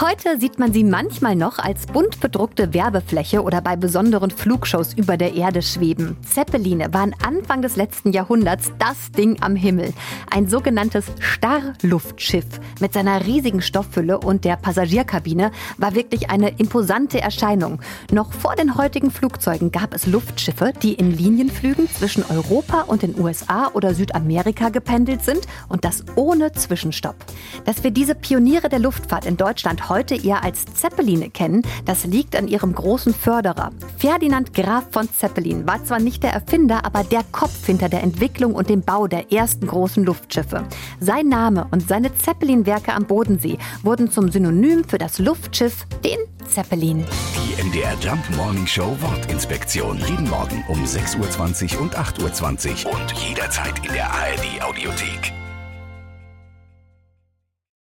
Heute sieht man sie manchmal noch als bunt bedruckte Werbefläche oder bei besonderen Flugshows über der Erde schweben. Zeppeline waren Anfang des letzten Jahrhunderts das Ding am Himmel. Ein sogenanntes Starrluftschiff mit seiner riesigen Stofffülle und der Passagierkabine war wirklich eine imposante Erscheinung. Noch vor den heutigen Flugzeugen gab es Luftschiffe, die in Linienflügen zwischen Europa und den USA oder Südamerika gependelt sind und das ohne Zwischenstopp. Dass wir diese Pioniere der Luftfahrt in Deutschland heute eher als Zeppeline kennen, das liegt an ihrem großen Förderer. Ferdinand Graf von Zeppelin war zwar nicht der Erfinder, aber der Kopf hinter der Entwicklung und dem Bau der ersten großen Luftschiffe. Sein Name und seine Zeppelin-Werke am Bodensee wurden zum Synonym für das Luftschiff, den Zeppelin. Die MDR Jump Morning Show Wortinspektion. Jeden Morgen um 6.20 Uhr und 8.20 Uhr und jederzeit in der ARD Audiothek.